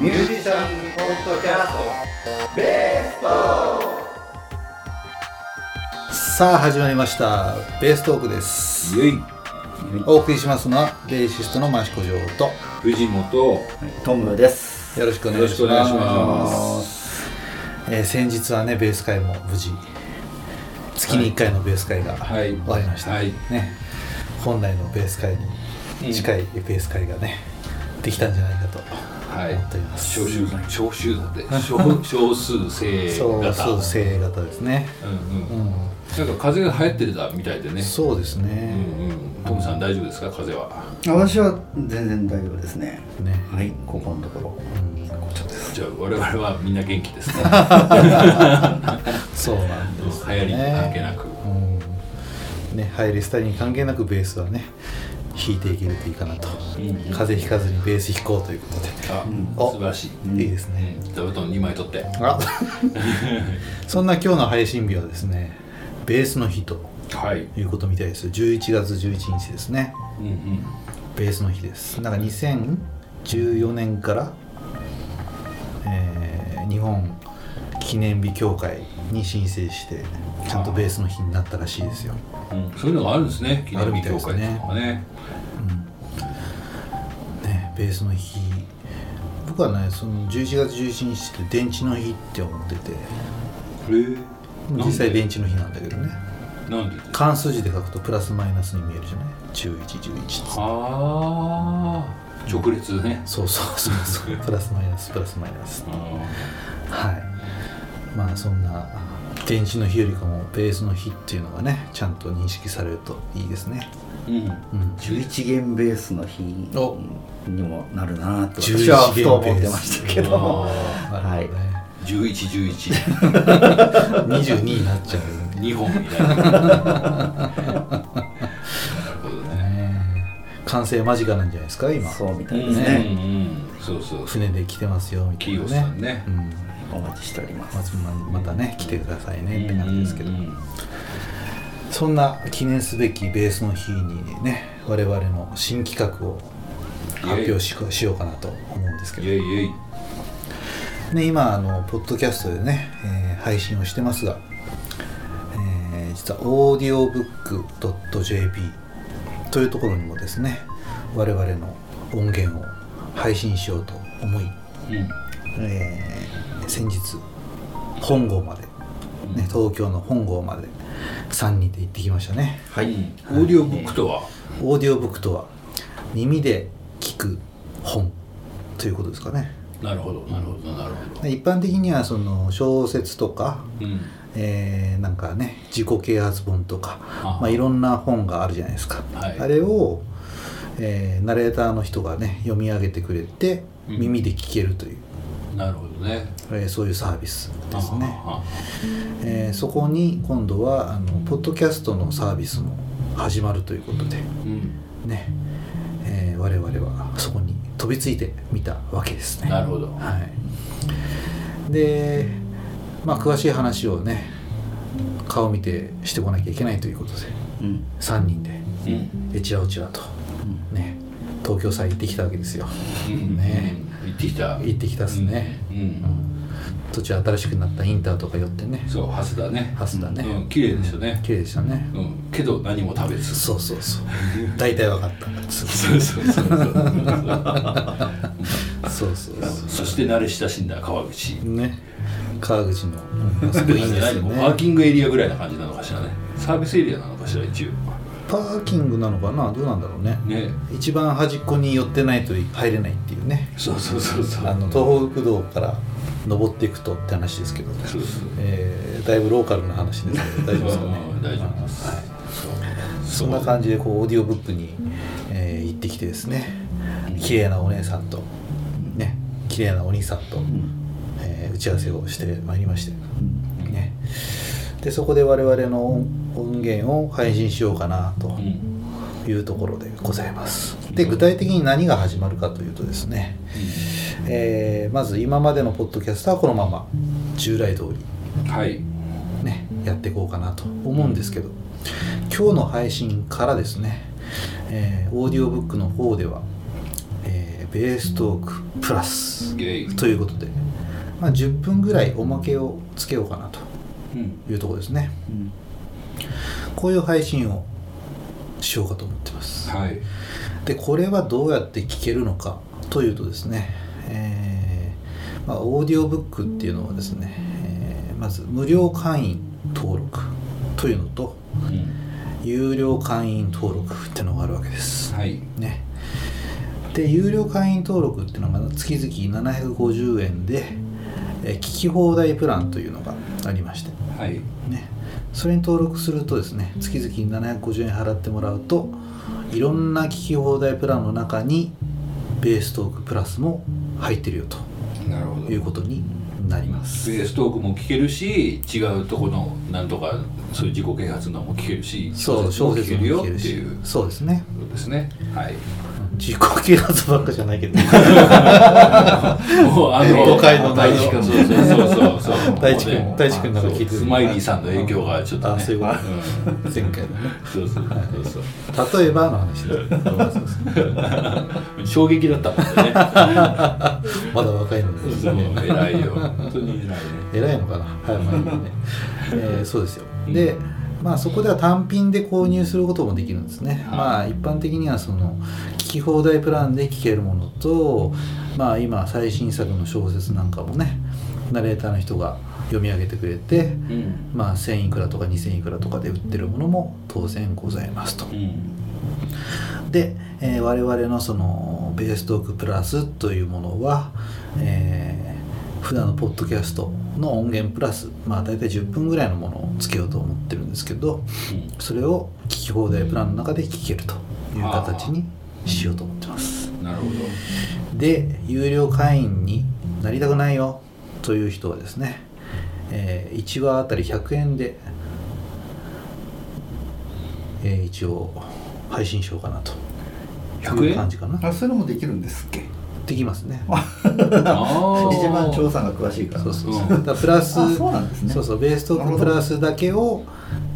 ミュージシャンポッドキャストベーストさあ始まりました。ベーストークです。イエイ。お送りしますのはベーシストの益子城と。藤本トムです。よろしくおよ願いします。えー先日はねベース会も無事月に1回のベース会がはい。終わりました、はい。ね。本来のベース会に近いベース会がね、できたんじゃないかとはい。思っております。少数少数だって少少数生そう型。そう正 A 型ですね。うんうん。うんなんか風邪が流行ってるだみたいでね。そうですうんね、うん。トムさん大丈夫ですか？風邪は。私は全然大丈夫ですね。ね。はい。ここのところ。うん。こちょっとです。じゃあ我々はみんな元気ですね。そうなんです流行りに関係なく。うん。ね入りスタイルに関係なくベースはね弾いていけるといいかなと、うん風邪ひかずにベース弾こうということで、あお素晴らしい。いいですね、うん。座布団2枚取って。あ。そんな今日の配信日はですねベースの日とはい。いうことみたいです。11月11日ですね。うんうん。ベースの日です。なんか2014年から、えー日本記念日協会に申請してちゃんとベースの日になったらしいですようん。そういうのがあるんですね。記念日協会あるみたいですね。ねねベースの日。僕はねその11月11日って電池の日って思ってて。実際電池の日なんだけどね。なんで？ですか漢数字で書くとプラスマイナスに見えるじゃない？1111って。ああ直列ね。そうそうそうそう。プラスマイナスプラスマイナス。うはい。まあそんな電池の日よりかもベースの日っていうのがねちゃんと認識されるといいですね。んうん。うん。11弦ベースの日お。にもなるなと11私はふと思ってましたけど。あはい。なるほどね、1111 22 になっちゃうよね。2本みたいな。なるほどね。ね完成間近なんじゃないですか今。そうみたいうんうん。ですねうんそうそう。船で来てますよみたいキヨなさんね。うんお待ちしております。まずままたね来てくださいねって感じですけど、そんな記念すべきベースの日にね我々の新企画を発表ししようかなと思うんですけど、ね、今あのポッドキャストでね、えー配信をしてますが、えー実は audiobook.jp というところにもですね我々の音源を配信しようと思い、うん。えー先日本郷まで、ね、東京の本郷まで3人で行ってきましたね。はい。うんオーディオブックとは？オーディオブックとは耳で聞く本ということですかね。なるほどなるほどなるほど。で一般的にはその小説とか、うん。えーなんかね自己啓発本とかあまあ、いろんな本があるじゃないですか、はい。あれを、えーナレーターの人がね読み上げてくれてうん。耳で聞けるという、なるほどね。えーそういうサービスですね、あえーそこに今度はあのポッドキャストのサービスも始まるということでうん。ね、えー我々はそこに飛びついてみたわけですね。なるほど。はい、でまあ詳しい話をね顔見てしてこなきゃいけないということでうん。3人でうん。えちらおちらとね東京祭行ってきたわけですよ。うん。ね。行ってきた。行ってきたっすね、うん。うん。途中新しくなったインターとか寄ってね。そうハスだね。ハスだね。うん。綺麗でしたね。綺麗でしたね、うん。けど何も食べず。そうそうそう。大体分かった。そうそうそう。そうそう。そうそして慣れ親しんだ川口。ね。川口の、うん、あそこいいんですよ 何ねパーキングエリアぐらいな感じなのかしらね。サービスエリアなのかしら一応パーキングなのかな？どうなんだろうね。ね。一番端っこに寄ってないと入れないっていうね。そうそうそうそう。あの東北道から登っていくとって話ですけど、そうそうえーだいぶローカルな話ですけど 大丈夫ですかね。うん大丈夫です。はい。そそんな感じでこうオーディオブックに、えー行ってきてですね。綺麗なお姉さんとね。綺麗なお兄さんと、えー打ち合わせをしてまいりまして、ね、でそこで我々の音音源を配信しようかなとうん。いうところでございます。で具体的に何が始まるかというとですね、えーまず今までのポッドキャストはこのまま従来通りはい。ねやっていこうかなと思うんですけど今日の配信からですね、えーオーディオブックの方では、えーーベーストークプラスということで、まあ、10分ぐらいおまけをつけようかなとうんいうところですね。うん。こういう配信をしようかと思ってます。はい。でこれはどうやって聞けるのかというとですね、えーまあ、オーディオブックっていうのはですね、えーまず無料会員登録というのとうん。有料会員登録っていうのがあるわけです。はい。ね。で有料会員登録っていうのが月々750円で、えー聞き放題プランというのがありまして。はい。ね、それに登録するとですね月々750円払ってもらうといろんな聞き放題プランの中にベーストークプラスも入ってるよと。なるほど。いうことになります。ベーストークも聞けるし違うとこのなんとかそういう自己啓発のも聞けるしそう小説も聞けるしっていう。そうですね。ことですね。はい自己啓発ばっかじゃないけど。もうあの都会の大地君そうそうそう。そう大地君大地君なんか聞いてスマイリーさんの影響がちょっとね。あそうい。うことうん。前回の。ねそうそうそうそう。例えばの話だ衝撃だったもんね。まだ若いのでね偉いよ。本当に偉いね。偉いのかな。はいまあいいね、えーそうですよ。でまあそこでは単品で購入することもできるんですね、はい。まあ一般的にはその聞き放題プランで聞けるものとまあ今最新作の小説なんかもねナレーターの人が読み上げてくれてうん。まあ1000いくらとか2000いくらとかで売ってるものも当然ございますと。うん。で、えー我々のそのベーストークプラスというものは、えー普段のポッドキャストの音源プラスまあ大体10分ぐらいのものをつけようと思ってるんですけどそれを聞き放題プランの中で聞けるという形にしようと思ってます。なるほど。で有料会員になりたくないよという人はですね、え1話あたり100円で、えー一応配信しようかなと。100円？いう感じかな。あそれもできるんですっけ？できますね。一番調査が詳しいから。そうそうそう。プラスあそうなんですね。そうそうベーストークプラスだけを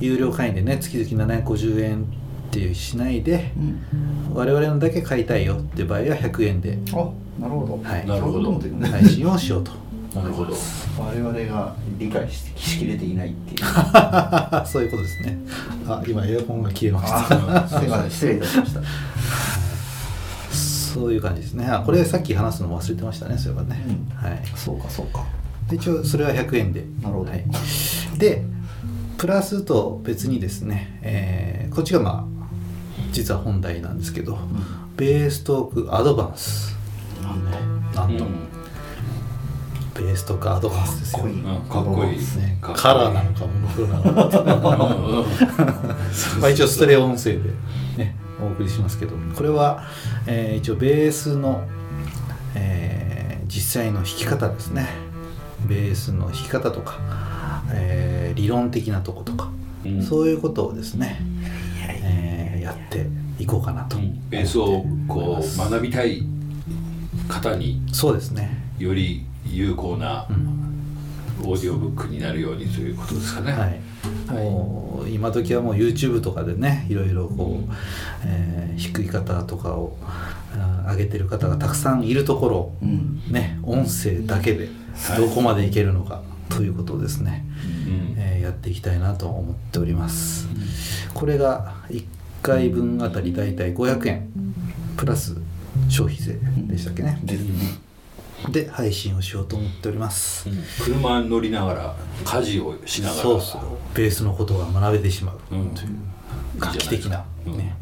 有料会員でね月々750円っていうしないでうん。我々のだけ買いたいよっていう場合は100円であなるほど。はい。なるほど。配信をしようと。なるほど。我々が理解ししきれていないっていう。そういうことですね。あ今エアコンが消えました。あすいません。失礼いたしましたそういう感じですね。あこれさっき話すの忘れてましたねそういえばね、うん。はい。そうかそうか。で一応それは100円で。なるほど。はい、でプラスと別にですね、えーこっちがまあ実は本題なんですけど、ベーストークアドバンス。なんと、うん。ベーストークアドバンスですよ。かっこいい。うんかっこいい。ね。カラーなのかモノクロなのかうんうん。まあ一応ステレオ音声で、ね、お送りしますけど。これは、えー一応ベースの、えー実際の弾き方ですね。ベースの弾き方とか、えー理論的なとことか、うん。そういうことをですね、えーやっていこうかなと、うん。ベースをこう学びたい方にそうですね、より有効なうん。オーディオブックになるようにということですかね。はい、もう今時はもう YouTube とかでねいろいろこう、えー弾き方とかを上げてる方がたくさんいるところをうん。ね音声だけではいどこまでいけるのかということをですね、うん。えーやっていきたいなと思っております。これが1回分あたりだいたい500円プラス消費税でしたっけね、で配信をしようと思っております、車に乗りながら家事をしながら。そうそう。ベースのことが学べてしまう。うん。という。画期的な。うん。ね、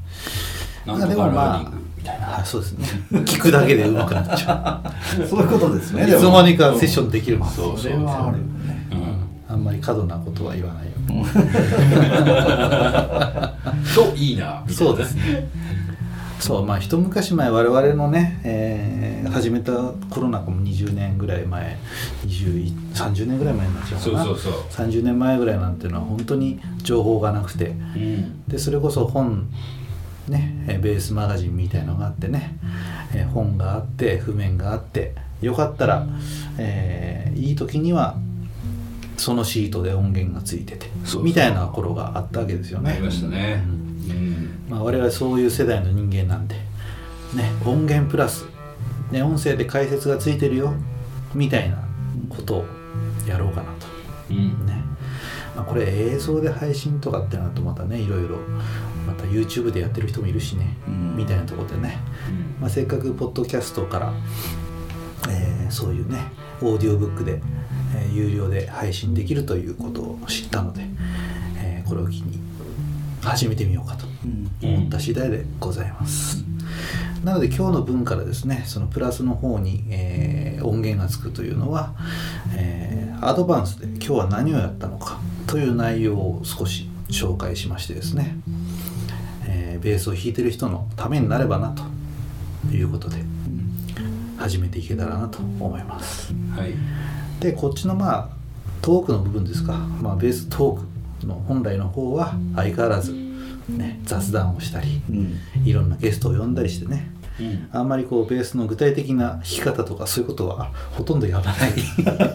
なんとかラーニングみたいな。あそうですね。聞くだけで上手くなっちゃ そういうことですね。ういつの間にかセッションできるんですよそうそれはあるよね。うん。あんまり過度なことは言わないよ。といいな。そうですねそうまあ一昔前我々のね、えー始めた頃なんかも20年ぐらい前20 30年ぐらい前になっちゃうかな。そうそうそう。30年前ぐらいなんていうのは本当に情報がなくて。うん。でそれこそ本ねえーベースマガジンみたいのがあってね、えー本があって譜面があってよかったら、えーいい時にはそのシートで音源がついててみたいな頃があったわけですよね。ありましたね。うんうんまあ、我々そういう世代の人間なんで、ね、音源プラスね、音声で解説がついてるよみたいなことをやろうかなと。うん。ね、まあ、これ映像で配信とかってなるとまたねいろいろまた YouTube でやってる人もいるしね、うん。みたいなところでね、まあ、せっかくポッドキャストから、えーそういうねオーディオブックで、えー有料で配信できるということを知ったので、えーこれを機に始めてみようかと思った次第でございます。なので今日の分からですねそのプラスの方に、えー音源がつくというのは、えーアドバンスで今日は何をやったのかという内容を少し紹介しましてですね、えーベースを弾いてる人のためになればなということで始めていけたらなと思います。はいでこっちのまあトークの部分ですか、まあ、ベーストークの本来の方は相変わらず、ね、雑談をしたりうん。いろんなゲストを呼んだりしてねうん。あんまりこうベースの具体的な弾き方とかそういうことはほとんどやらない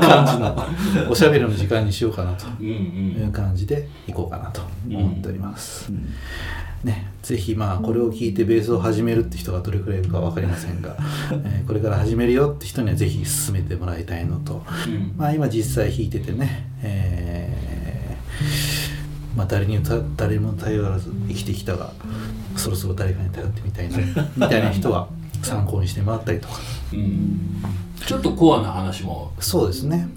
感じのおしゃべりの時間にしようかなというん。感じでいこうかなと思っております。うん。ね、ぜひまあこれを聞いてベースを始めるって人がどれくらいいるか分かりませんが、えーこれから始めるよって人にはぜひ進めてもらいたいのと、うん。まあ、今実際弾いててね、えーまあ、誰に誰にも頼らず生きてきたがそろそろ誰かに頼ってみたいなみたいな人は参考にしてもらったりとか。うん。ちょっとコアな話も。そうですね。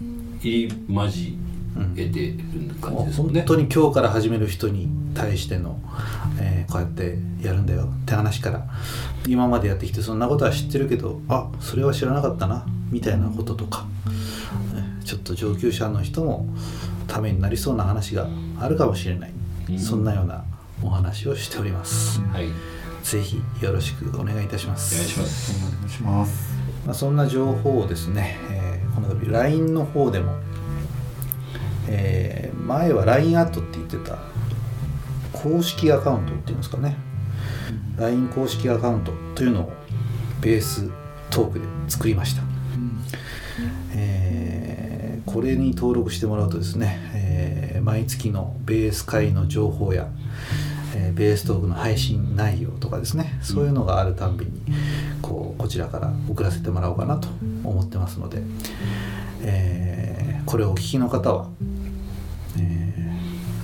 入り交じえてる感じですもんね。本当に今日から始める人に対しての、えーこうやってやるんだよって話から今までやってきてそんなことは知ってるけどあそれは知らなかったなみたいなこととか、えーちょっと上級者の人もためになりそうな話があるかもしれない、うん。そんなようなお話をしております、はい。ぜひよろしくお願いいたします。お願いします。お願いしますまあ、そんな情報をですね、えーこの度 LINE の方でも、えー前は LINE アットって言ってた公式アカウントっていうんですかね、LINE 公式アカウントというのをベーストークで作りました、えーこれに登録してもらうとですね、毎月のベース会の情報や、えーベーストークの配信内容とかですねそういうのがあるたんびにこうこちらから送らせてもらおうかなと思ってますので、えーこれをお聞きの方は、えー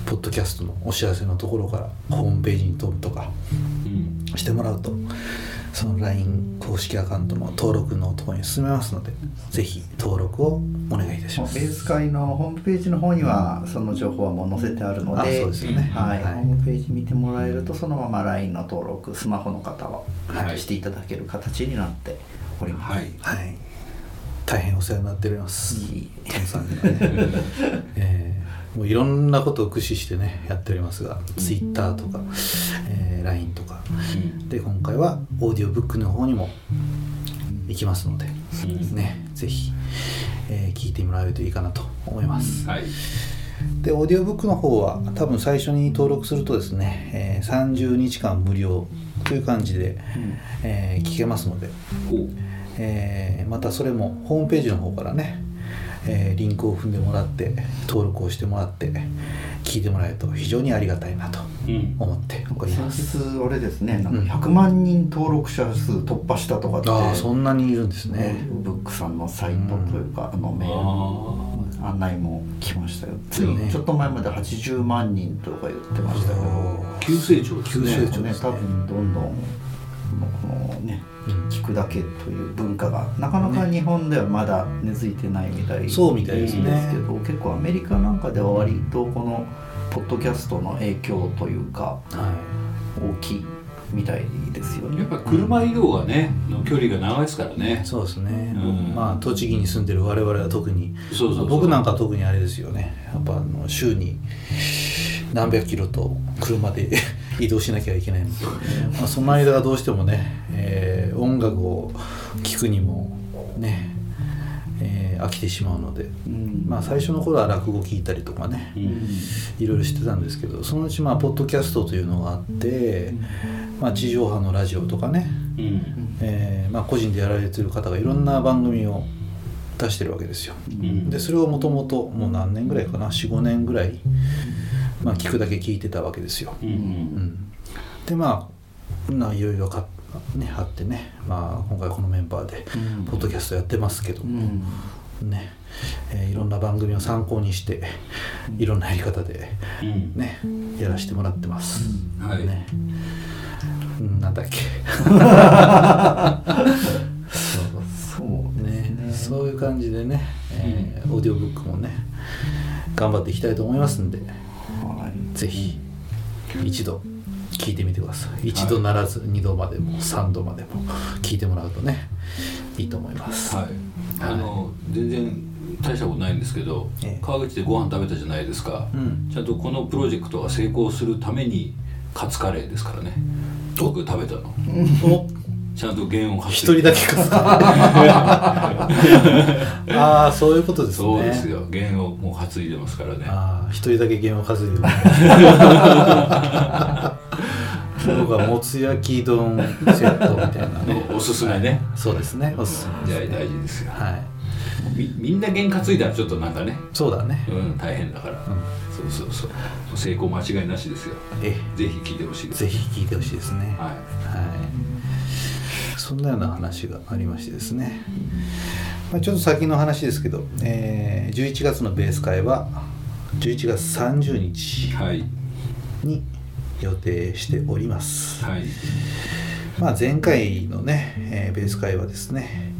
ポッドキャストのお知らせのところからホームページに飛ぶとかしてもらうとその LINE 公式アカウントの登録のところに進めますのでぜひ登録をお願いします。いたしベます。ース会のホームページの方にはその情報はもう載せてあるのであそうですよね。はい。はい。ホームページ見てもらえるとそのまま LINE の登録スマホの方ははい。していただける形になっております、はい。はい。大変お世話になっております。いい。さんね、えーもういろんなことを駆使してねやっておりますが Twitter とか、えー LINE とか。うん。で今回はオーディオブックの方にも行きますので、うん。ねぜひ、えー聞いてもらえるといいかなと思います、はい。でオーディオブックの方は多分最初に登録するとですね、えー30日間無料という感じで、えー聞けますので、えーまたそれもホームページの方からね、えーリンクを踏んでもらって登録をしてもらって聞いてもらえると非常にありがたいなとうん。思っており先ます。日あれですねなん。うんか100万人登録者数突破したとかって、ああそんなにいるんですね。ブックさんのサイトというか、あのメール。あ案内も来ましたよ。つね。いちょっと前まで80万人とか言ってましたけど。ー急成長ですね。急成長ね。多分どんどんこのねうん。聞くだけという文化がなかなか日本ではまだ根付いてないみたいそうみたいですね。ですけど結構アメリカなんかでは割とこのポッドキャストの影響というかは大きいみたいですよね。やっぱ車移動がねの距離が長いですからね。いそうですね、うん。まあ栃木に住んでる我々は特にそうそうそう。僕なんかは特にあれですよね。やっぱあの週に何百キロと車で 移動しなきゃいけないの。で、まあ、その間がどうしてもね、えー音楽を聴くにもね、えー飽きてしまうので、うん。まあ、最初の頃は落語聞いたりとかね、うん。いろいろしてたんですけどそのうちまあポッドキャストというのがあって、まあ、地上波のラジオとかね、うん。えーまあ、個人でやられてる方がいろんな番組を出してるわけですよ。うん。でそれをもともともう何年ぐらいかな？45年ぐらい、まあ、聞くだけ聞いてたわけですよ。うん。うん、でまあないろいろかねあってね、まあ、今回このメンバーでうん。ポッドキャストやってますけど。うも、んねえーいろんな番組を参考にしていろんなやり方でうん。ねやらせてもらってます、はい。ね。うんなんだっけ。そうね。ねそういう感じでね、えーオーディオブックもね頑張っていきたいと思いますんではい。ぜひ一度聞いてみてください。一度ならず二度までも三度までも聞いてもらうとねいいと思います、はい、あの全然大したことないんですけど、ええ。川口でご飯食べたじゃないですか、うん。ちゃんとこのプロジェクトが成功するためにカツカレーですからね。僕食べたの。お。ちゃんと原音発一人だけか。ああそういうことですね。そうですよ。原音もう担いでますからね。ああ一人だけ弦を担いでる 僕はもつ焼き丼セットみたいなね。おすすめね。そうですね。おすすめすね。大事ですよ。はい。みみんな原担いだらちょっとなんかね。そうだね。うん大変だから、そうそうそう。成功間違いなしですよ。えぜひ聞いてほしいです。ぜひ聞いてほしいですね。はい。はい。そんなような話がありましてですね、まあ、ちょっと先の話ですけど、えー11月のベース会は11月30日はい。に予定しております、はい。まあ、前回のね、えーベース会はですね、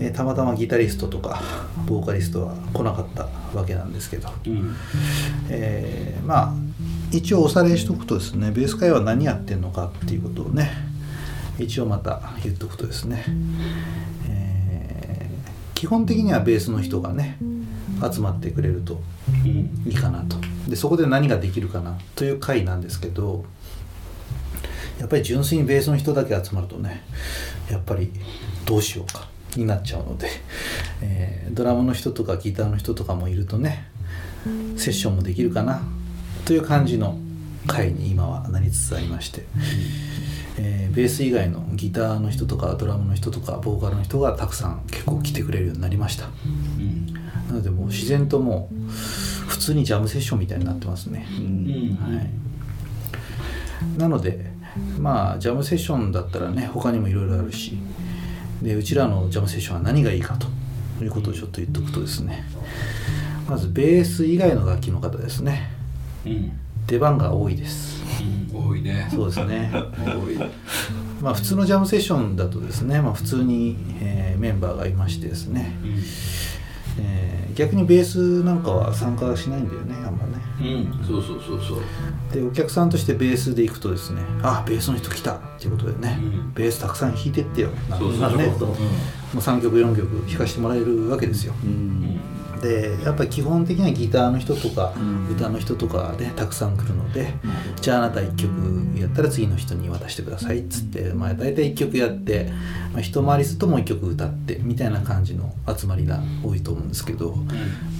えーたまたまギタリストとかボーカリストは来なかったわけなんですけど、うん。えーまあ一応おさらいしとくとですねベース会は何やってんのかっていうことをね一応また言っとくとですね、えー基本的にはベースの人がね集まってくれるとうん。いいかなとでそこで何ができるかなという回なんですけどやっぱり純粋にベースの人だけ集まるとねやっぱりどうしようかになっちゃうので、えードラムの人とかギターの人とかもいるとねセッションもできるかなという感じの回に今はなりつつありまして、えーベース以外のギターの人とかドラムの人とかボーカルの人がたくさん結構来てくれるようになりました。うん。なのでもう自然ともう普通にジャムセッションみたいになってますね、うん。はい、なのでまあジャムセッションだったらね他にもいろいろあるしでうちらのジャムセッションは何がいいかということをちょっと言っておくとですねまずベース以外の楽器の方ですね。うん。出番が多いです。うん。多いね。そうですね。多い。まあ普通のジャムセッションだとですね、まあ、普通に、えーメンバーがいましてですね、うんえー逆にベースなんかは参加しないんだよねあんまね。うんそうそうそうそう。でお客さんとしてベースで行くとですねあベースの人来たっていうことでね、うん。ベースたくさん弾いてってよ。なんそうそうなんねそう。もう3曲4曲弾かせてもらえるわけですよ。うんでやっぱり基本的にはギターの人とか、うん。歌の人とかでたくさん来るので、じゃああなた1曲やったら次の人に渡してくださいっつって、まあ、大体1曲やって、まあ、一回りするともう1曲歌ってみたいな感じの集まりが多いと思うんですけど、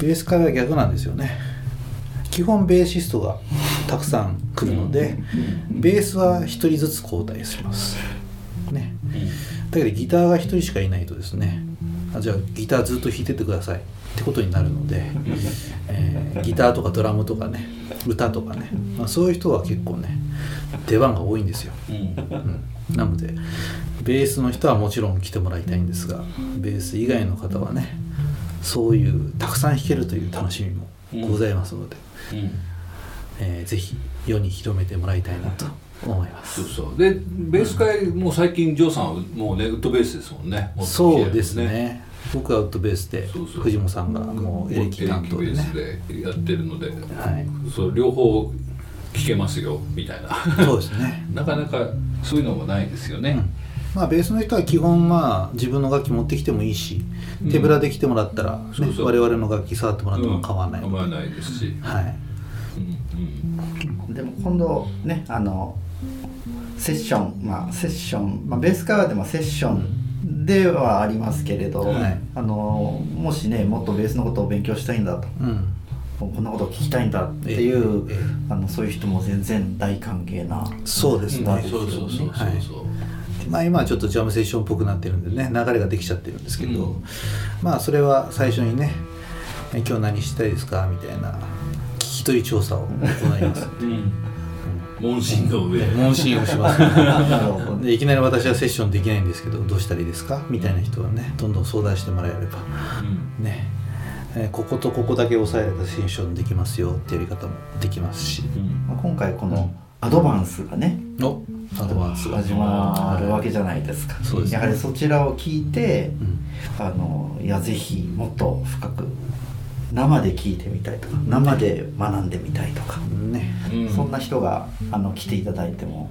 ベース会は逆なんですよね。基本ベーシストがたくさん来るので、ベースは1人ずつ交代します。ね。だけどギターが1人しかいないとですねあじゃあギターずっと弾いてってくださいってことになるので、えーギターとかドラムとかね歌とかね、まあ、そういう人は結構ね出番が多いんですよ、うん。うん、なのでベースの人はもちろん来てもらいたいんですがベース以外の方はねそういうたくさん弾けるという楽しみもございますので、うん。えーぜひ世に広めてもらいたいなと思います。そうそう。でベース会もう最近ジョーさんはもうねウッドベースですもんね。そうですね僕はウッドベースで藤本さんがもうエレキ担当でエレキねベースでやってるので、はい。そう両方聞けますよみたいな。そうですね。なかなかそういうのもないですよね、まあベースの人は基本まあ自分の楽器持ってきてもいいし、うん。手ぶらで来てもらったら、ねそうそう。我々の楽器触ってもらっても構わない。ので、構わないですし、はい。うんでも今度ねあのセッションまあセッション、まあ、ベースカーでもセッションではありますけれど、はい。あのもしねもっとベースのことを勉強したいんだとうん。こんなことを聞きたいんだっていう、えええあのそういう人も全然大歓迎なそうですね、うんそうそうそう。まあ今はちょっとジャムセッションっぽくなってるんでね流れができちゃってるんですけど、うん。まあそれは最初にね「え今日何したいですか?」みたいな聞き取り調査を行います。うん問診の上。問診をします。なるほどでいきなり私はセッションできないんですけどどうしたらいいですか？みたいな人はねどんどん相談してもらえれば。うん。ね、えーこことここだけ抑えればセッションできますよってやり方もできますし。うん。まあ今回このアドバンスがねおアドバンスが。始まるわけじゃないですか。ね。やはりそちらを聞いてうん。あのいやぜひもっと深く生で聞いてみたいとか生で学んでみたいとか、ねうん。そんな人があの来ていただいても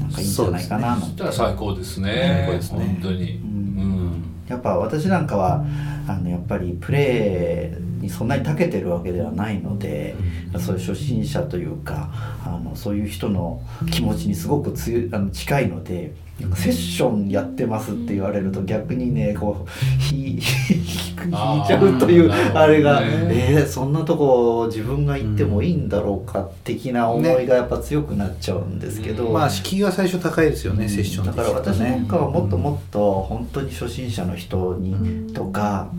なんかいいんじゃないかななんそしてたら最高ですね。最高ですね。本当に。うん。やっぱ私なんかはあのやっぱりプレーにそんなに長けてるわけではないので、そういう初心者というかあのそういう人の気持ちにすごく強いあの近いのでセッションやってますって言われると逆にねこうひ 引いちゃうというあれが、えーそんなとこ自分が行ってもいいんだろうか的な思いがやっぱ強くなっちゃうんですけど、うん。まあ敷居が最初高いですよね、セッションだから私なんかはもっともっっと本当に初心者の人にとか、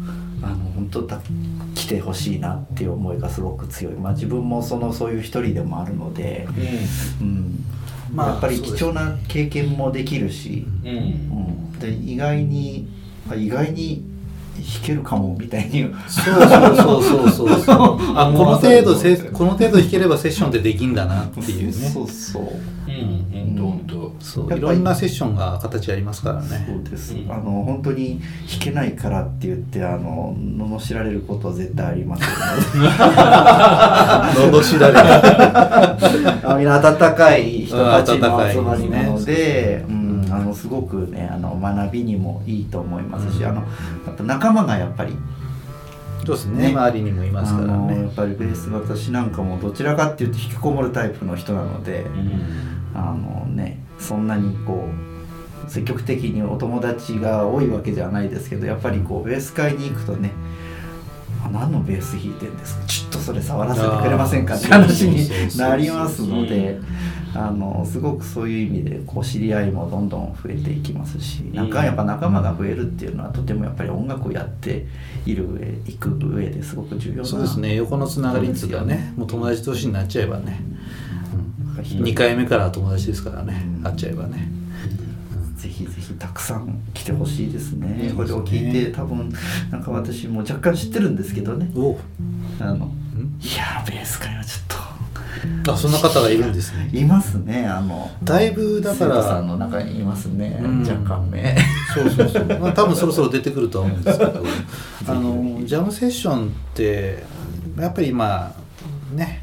あの本当だ来てほしいなっていう思いがすごく強い、まあ、自分もそのそういう一人でもあるので、うんまあやっぱり貴重な経験もできるし、うん。うん。うん、で意外にあ意外に弾けるかもみたいに。そうそうそうそうそう。あこの程度せこの程度弾ければセッションってできんだなっていうね。そうそううん本当。本そういろんなセッションが形ありますからそねうです、うん。あの本当に弾けないからって言ってあの罵られることは絶対ありませんので罵られる。あみんな温かい人たちの集まりなので、ね。うん、あのすごくねあの学びにもいいと思いますし、うん。あのやっぱ仲間がやっぱりそうですね。ね。周りにもいますからあのやねっぱりベース私なんかもどちらかっていうと引きこもるタイプの人なので、当あのねそんなにこう積極的にお友達が多いわけじゃないですけどやっぱりこうベース会に行くとねあ何のベース弾いてんですか？っとそれ触らせてくれませんかって話になりますのであのすごくそういう意味でこう知り合いもどんどん増えていきますしなんかやっぱ仲間が増えるっていうのはとてもやっぱり音楽をやっている上いく上ですごく重要なそうですね。横のつながりっていうかねもう友達同士になっちゃえばね、うん、2回目から友達ですからね。うん会っちゃえばねぜひぜひたくさん来てほしいですね。これを聞いて多分なんか私も若干知ってるんですけどね。あのん。いやーベース界はちょっと。あそんな方がいるんですね。いますねあのだいぶだか生徒さらんの中にいますね、うん。若干目。そうそうそう、まあ、多分そろそろ出てくるとは思うんですけど。あのジャムセッションってやっぱりまあね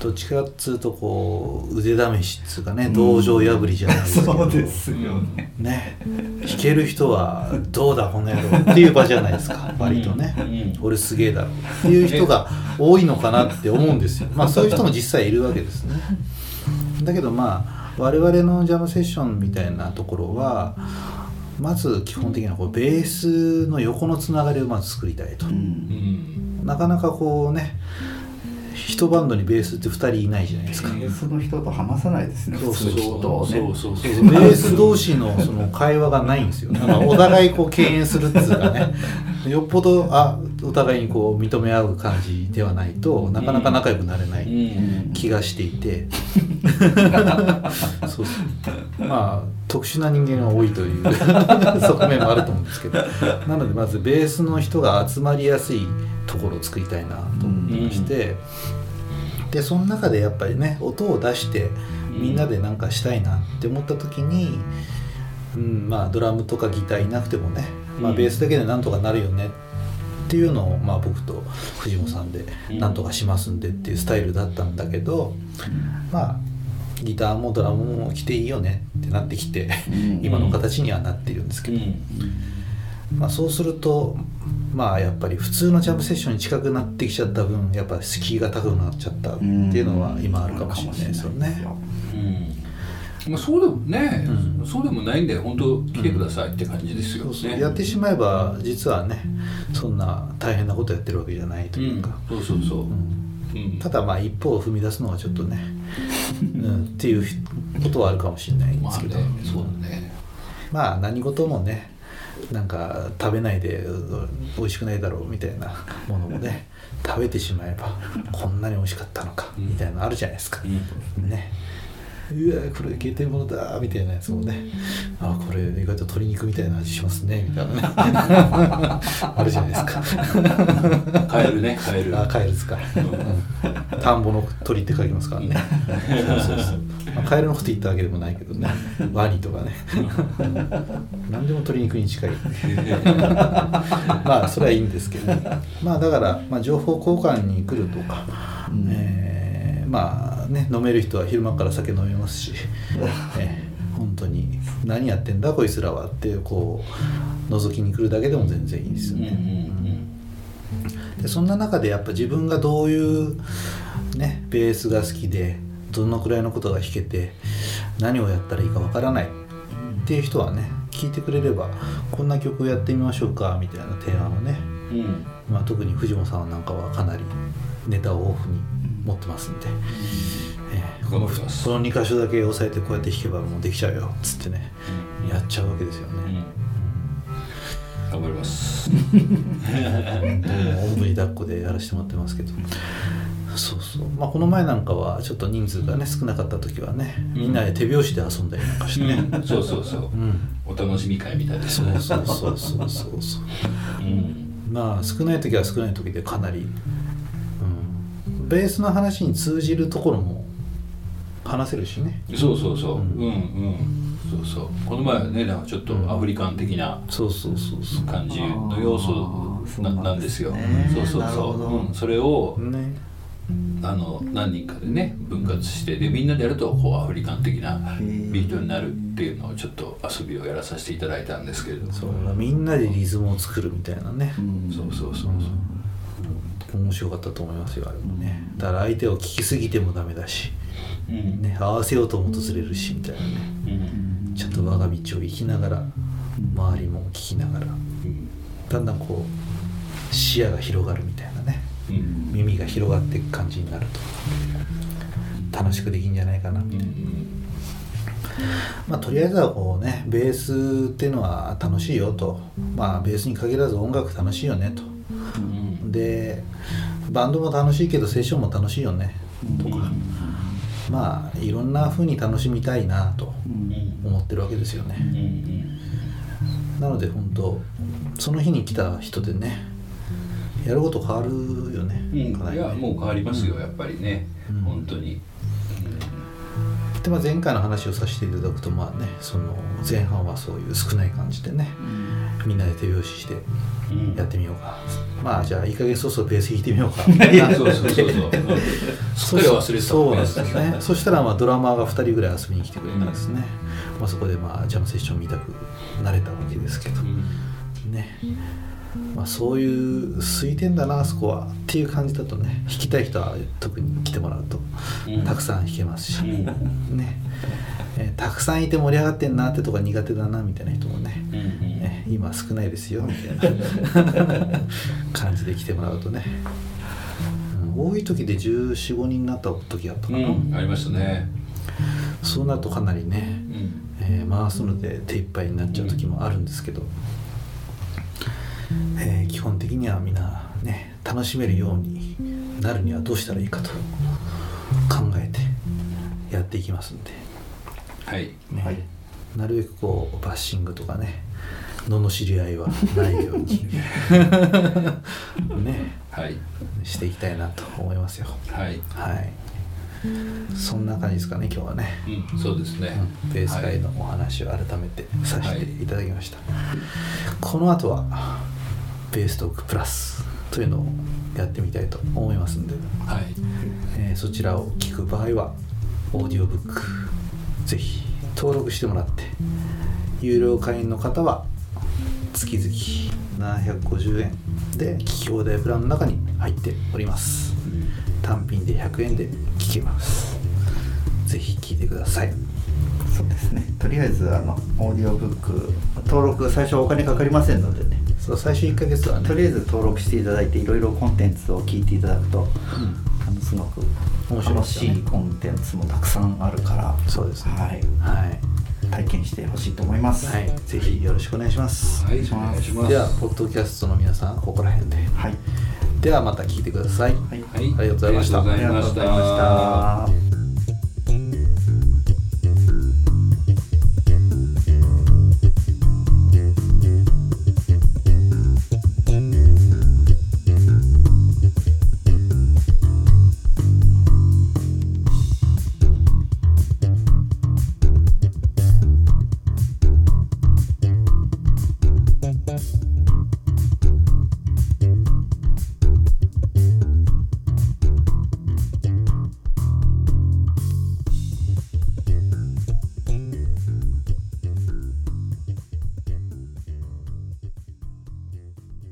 どっちかっつうとこう腕試しっつうかね道場破りじゃないですけど、そうですよね。ね。弾ける人はどうだこの野郎っていう場じゃないですか。割とね、うん。俺すげえだろっていう人が多いのかなって思うんですよ。まあそういう人も実際いるわけですね。だけどまあ我々のジャムセッションみたいなところはまず基本的なこうベースの横のつながりをまず作りたいと、うんうん。なかなかこうね一バンドにベースって2人いないじゃないですか、ベースの人と話さないですね。そうそう。そうそうそうベース同士のその会話がないんですよ。お互いこう敬遠するっつうかね、よっぽどあお互いにこう認め合う感じではないとなかなか仲良くなれなういん。気がしていて、そうそう。まあ特殊な人間が多いという 側面もあると思うんですけど、なのでまずベースの人が集まりやすいところを作りたいなと思ってまして、でその中でやっぱりね音を出してみんなでなんかしたいなって思った時に、うん、まあドラムとかギターいなくてもね、まあ、うん。ベースだけでなんとかなるよねっていうのを、まあ、僕と藤本さんでうん。なんとかしますんでっていうスタイルだったんだけど、まあギターもドラムも来ていいよねってなってきて、うん。今の形にはなっているんですけど、うん。まあ、そうするとまあやっぱり普通のジャムセッションに近くなってきちゃった分やっぱ敷居が高くなっちゃったっていうのは今あるかもしれないですよね。うんまあ、そうでもね、うん。そうでもないんで本当来てくださいって感じですよそうそう。ね。やってしまえば実はねそんな大変なことやってるわけじゃないというか、うん、そうそうそう。うん。うん。ただまあ一歩を踏み出すのはちょっとね、うん、っていうことはあるかもしれないんでまあねすけど、、そうだね。まあ何事もねなんか食べないでう美味しくないだろうみたいなものもね 食べてしまえばこんなに美味しかったのかみたいなのあるじゃないですか、ねうわこれゲテモノだみたいなやつもね。あこれ意外と鶏肉みたいな味しますねみたいなね。あるじゃないですか。カエルねカエル。あカエルですか、うん、田んぼの鳥って書きますからね。そうそうそう、まあ、カエルのこと言ったわけでもないけどね。ワニとかね。何でも鶏肉に近い。まあそれはいいんですけど、まあだから、まあ、情報交換に来るとか、えーまあね飲める人は昼間から酒飲めますし、え ー本当に。何やってんだこいつらはってこう覗きに来るだけでも全然いいですよね。でそんな中でやっぱ自分がどういうねベースが好きでどのくらいのことが弾けて何をやったらいいかわからないっていう人はね聞いてくれればこんな曲をやってみましょうかみたいな提案をね、うん。うんまあ、特に藤本さんなんかはかなりネタを豊富に持ってますんで、えーこのこの2箇所だけ押さえてこうやって弾けばもうできちゃうよ。っつってね。やっちゃうわけですよね。頑張ります。おんぶに抱っこでやらせてもらってますけど。そうそう。まあこの前なんかはちょっと人数がね少なかった時はねみんなで手拍子で遊んだりなんかしてね、そうそうそう。うん、お楽しみ会みたいですそうそうそうそうそうそう。うん。まあ少ない時は少ない時でかなり、うん、ベースの話に通じるところも話せるしね。そうそうそう。ううんんうん。そうそう。この前はねなんかちょっとアフリカン的なそうそうそうそ感じの要素ななんですよ。ねそうそうそう、うん、それをうね。あの何人かでね分割してでみんなでやるとこうアフリカン的なー。ビートになるっていうのをちょっと遊びをやらさせていただいたんですけれどそう。みんなでリズムを作るみたいなね、うん。そうそうそう面白かったと思いますよあれも。ね。だから相手を聞きすぎてもダメだし、そううん。ね、合わせようと思うとずれるしみたいなね。うん。ちゃんと我が道を生きながら周りも聞きながらうんだんだんこう視野が広がるみたいなね。うん。耳が広がっていく感じになると。楽しくできんじゃないかな。みたいな、まあとりあえずはこうねベースっていうのは楽しいよと。まあベースに限らず音楽楽しいよねと。うんでバンドも楽しいけどセッションも楽しいよねとか。まあいろんな風に楽しみたいなと思ってるわけですよね。なので本当その日に来た人でねやること変わるよね、うん。いやもう変わりますよやっぱりね。うん。本当にで、まあ、前回の話をさせていただくとまあねその前半はそういう少ない感じでねみんなで手拍子してうん。やってみようか、まあじゃあいい加減そうそうベース弾いてみようか。そうそうそうそう。うんすっかり忘れてたそうなんですね。そしたらまあドラマーが2人ぐらい遊びに来てくれたんですね、まあ、そこでまあジャムセッション見たくなれたわけですけど。うん。ねまあ、そういう空いてんだなあそこはっていう感じだとね弾きたい人は特に来てもらうとうん。たくさん弾けますし、うん。ね。えーたくさんいて盛り上がってんなってとか苦手だなみたいな人もね、うん今少ないですよみたいな 感じで来てもらうとね、うん多い時で1 4 5人になった時あったかな、うんありましたね。そうなるとかなりね、うん。えー回すので手一杯になっちゃう時もあるんですけど、えー基本的にはみんなね楽しめるようになるにはどうしたらいいかと考えてやっていきますんで、はい。ね。はい。なるべくこうバッシングとかね罵り合いはないように ね。はい。していきたいなと思いますよ。はい。はい。そんな感じですかね今日はね。うんそうですね。うん。ベース界のお話を改めてさせていただきました、この後はベーストークプラスというのをやってみたいと思いますんで、はい。えーそちらを聞く場合はオーディオブックぜひ登録してもらって有料会員の方は月々750円で聞き放題プランの中に入っております。単品で100円で聞けます。ぜひ聞いてください。そうですね。とりあえずあのオーディオブック登録最初はお金かかりませんのでねそう最初1ヶ月はねとりあえず登録していただいていろいろコンテンツを聞いていただくと、あのすごく面白いで楽しいコンテンツもたくさんあるからそうですね。はい。はい。体験してほしいと思います。はい、ぜひよろしくお願いします、はいおします願いします。ではポッドキャストの皆さんここら辺で。はい。ではまた聞いてください、はい。はいありがとうございました。ありがとうございました